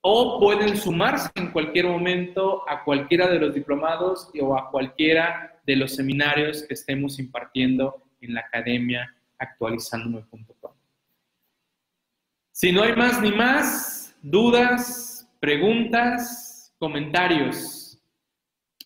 o pueden sumarse en cualquier momento a cualquiera de los diplomados o a cualquiera de los seminarios que estemos impartiendo en la academia actualizándome.com. Si no hay más ni más, dudas, preguntas, comentarios.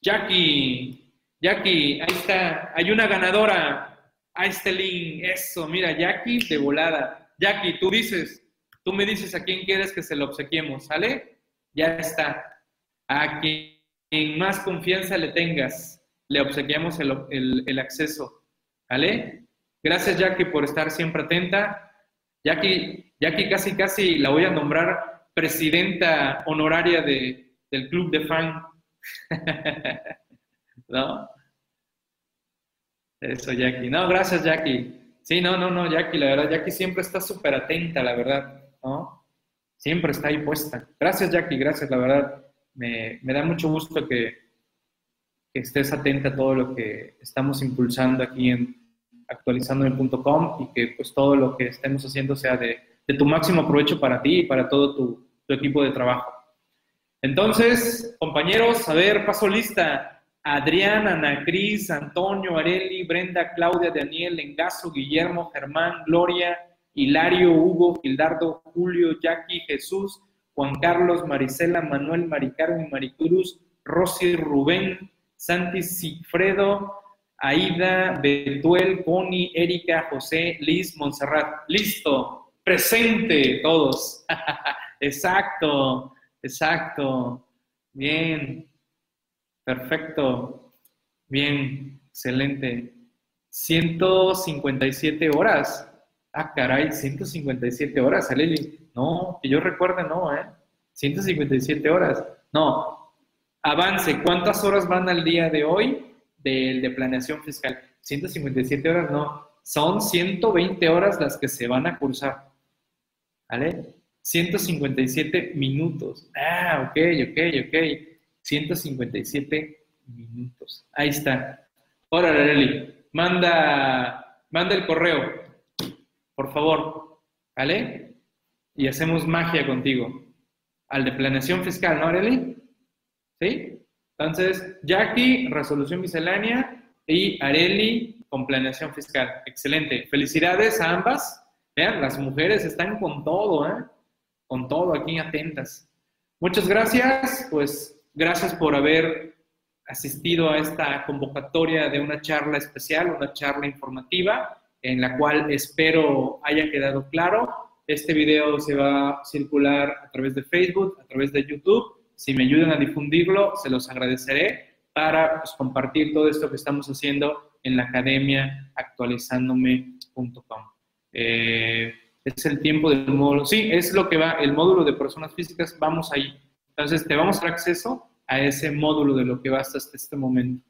Jackie, Jackie, ahí está, hay una ganadora. Ahí está link, eso, mira, Jackie de volada. Jackie, tú dices, tú me dices a quién quieres que se lo obsequiemos, ¿sale? Ya está. A quien más confianza le tengas, le obsequiamos el, el acceso, ¿vale? Gracias, Jackie, por estar siempre atenta. Jackie, Jackie casi, casi la voy a nombrar presidenta honoraria de, del club de fan. ¿No? Eso, Jackie. No, gracias, Jackie. Sí, no, no, no, Jackie, la verdad, Jackie siempre está súper atenta, la verdad, ¿no? Siempre está ahí puesta. Gracias, Jackie, gracias, la verdad. Me, me da mucho gusto que, que estés atenta a todo lo que estamos impulsando aquí en, actualizando en .com y que pues todo lo que estemos haciendo sea de, de tu máximo provecho para ti y para todo tu, tu, equipo de trabajo. Entonces, compañeros, a ver, paso lista. Adrián, Ana Cris, Antonio, Areli, Brenda, Claudia, Daniel, Engazo, Guillermo, Germán, Gloria, Hilario, Hugo, Gildardo, Julio, Jackie, Jesús, Juan Carlos, Marisela, Manuel, Maricarmen, Maricruz, Rosy, Rubén, Santi, Sigfredo, Aida, Betuel, Connie, Erika, José, Liz, Montserrat. Listo, presente todos. exacto, exacto. Bien, perfecto. Bien, excelente. 157 horas. Ah, caray, 157 horas, Aleli. No, que yo recuerde, no, ¿eh? 157 horas. No, avance. ¿Cuántas horas van al día de hoy? del de planeación fiscal. 157 horas no, son 120 horas las que se van a cursar. ¿Vale? 157 minutos. Ah, ok, ok, ok. 157 minutos. Ahí está. Ahora, Leli, manda, manda el correo, por favor. ¿Vale? Y hacemos magia contigo. Al de planeación fiscal, ¿no, Areli? ¿Sí? Entonces, Jackie, resolución miscelánea y Areli con planeación fiscal. Excelente. Felicidades a ambas. Vean, las mujeres están con todo, ¿eh? Con todo aquí atentas. Muchas gracias. Pues gracias por haber asistido a esta convocatoria de una charla especial, una charla informativa, en la cual espero haya quedado claro. Este video se va a circular a través de Facebook, a través de YouTube si me ayudan a difundirlo, se los agradeceré para pues, compartir todo esto que estamos haciendo en la academia actualizándome.com. es el tiempo del módulo. Sí, es lo que va, el módulo de personas físicas, vamos ahí. Entonces, te vamos a dar acceso a ese módulo de lo que va hasta este momento.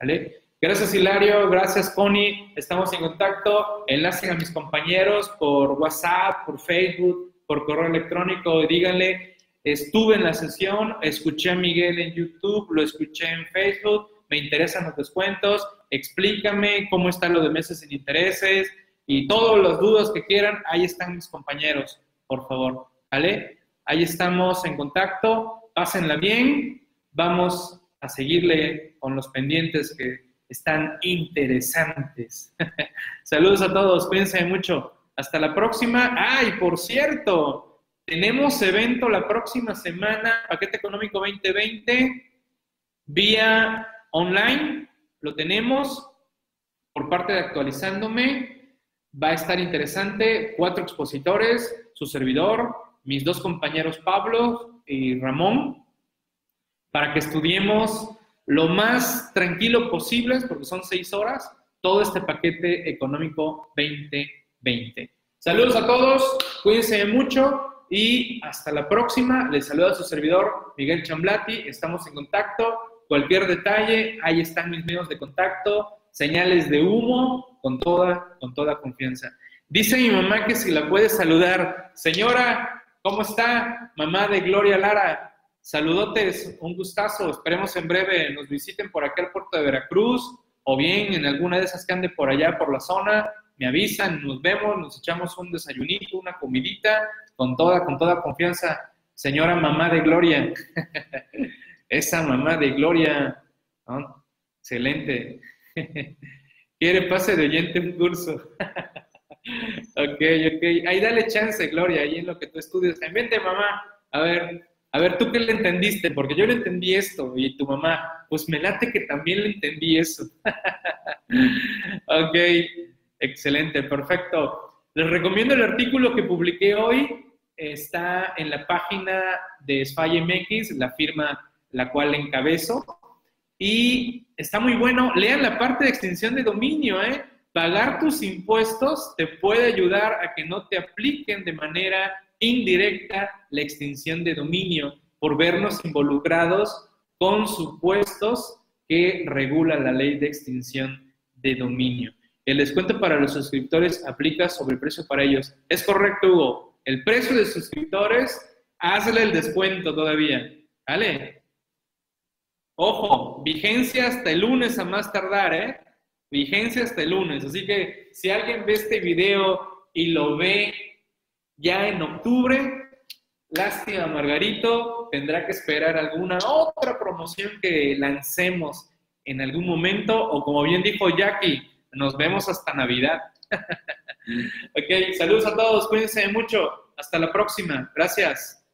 ¿Vale? Gracias Hilario, gracias Connie, estamos en contacto, enlacen a mis compañeros por WhatsApp, por Facebook, por correo electrónico, díganle, estuve en la sesión, escuché a Miguel en YouTube, lo escuché en Facebook, me interesan los descuentos, explícame cómo está lo de meses sin intereses y todas las dudas que quieran, ahí están mis compañeros, por favor, ¿vale? Ahí estamos en contacto, pásenla bien, vamos a seguirle con los pendientes que están interesantes. Saludos a todos, cuídense mucho. Hasta la próxima. Ay, por cierto, tenemos evento la próxima semana, Paquete Económico 2020, vía online. Lo tenemos por parte de Actualizándome. Va a estar interesante. Cuatro expositores, su servidor, mis dos compañeros Pablo y Ramón, para que estudiemos lo más tranquilo posible, porque son seis horas, todo este paquete económico 2020. Saludos a todos, cuídense mucho y hasta la próxima. Les saluda su servidor Miguel Chamblati, estamos en contacto. Cualquier detalle, ahí están mis medios de contacto, señales de humo, con toda, con toda confianza. Dice mi mamá que si la puede saludar. Señora, ¿cómo está? Mamá de Gloria Lara, Saludotes, un gustazo. Esperemos en breve nos visiten por aquel puerto de Veracruz o bien en alguna de esas que ande por allá por la zona. Me avisan, nos vemos, nos echamos un desayunito, una comidita, con toda, con toda confianza. Señora mamá de Gloria, esa mamá de Gloria, excelente. Quiere pase de oyente un curso. ok, ok. Ahí dale chance, Gloria, ahí en lo que tú estudias. Vente, mamá. A ver, a ver, ¿tú qué le entendiste? Porque yo le entendí esto y tu mamá, pues me late que también le entendí eso. ok, excelente, perfecto. Les recomiendo el artículo que publiqué hoy. Está en la página de SFY la firma la cual encabezo. Y está muy bueno. Lean la parte de extinción de dominio, ¿eh? Pagar tus impuestos te puede ayudar a que no te apliquen de manera indirecta la extinción de dominio por vernos involucrados con supuestos que regula la ley de extinción de dominio. El descuento para los suscriptores aplica sobre el precio para ellos. Es correcto, Hugo. El precio de suscriptores, hazle el descuento todavía. ¿Vale? Ojo, vigencia hasta el lunes a más tardar, ¿eh? Vigencia hasta el lunes. Así que si alguien ve este video y lo ve ya en octubre, lástima Margarito, tendrá que esperar alguna otra promoción que lancemos en algún momento o como bien dijo Jackie, nos vemos hasta Navidad. ok, saludos a todos, cuídense mucho, hasta la próxima, gracias.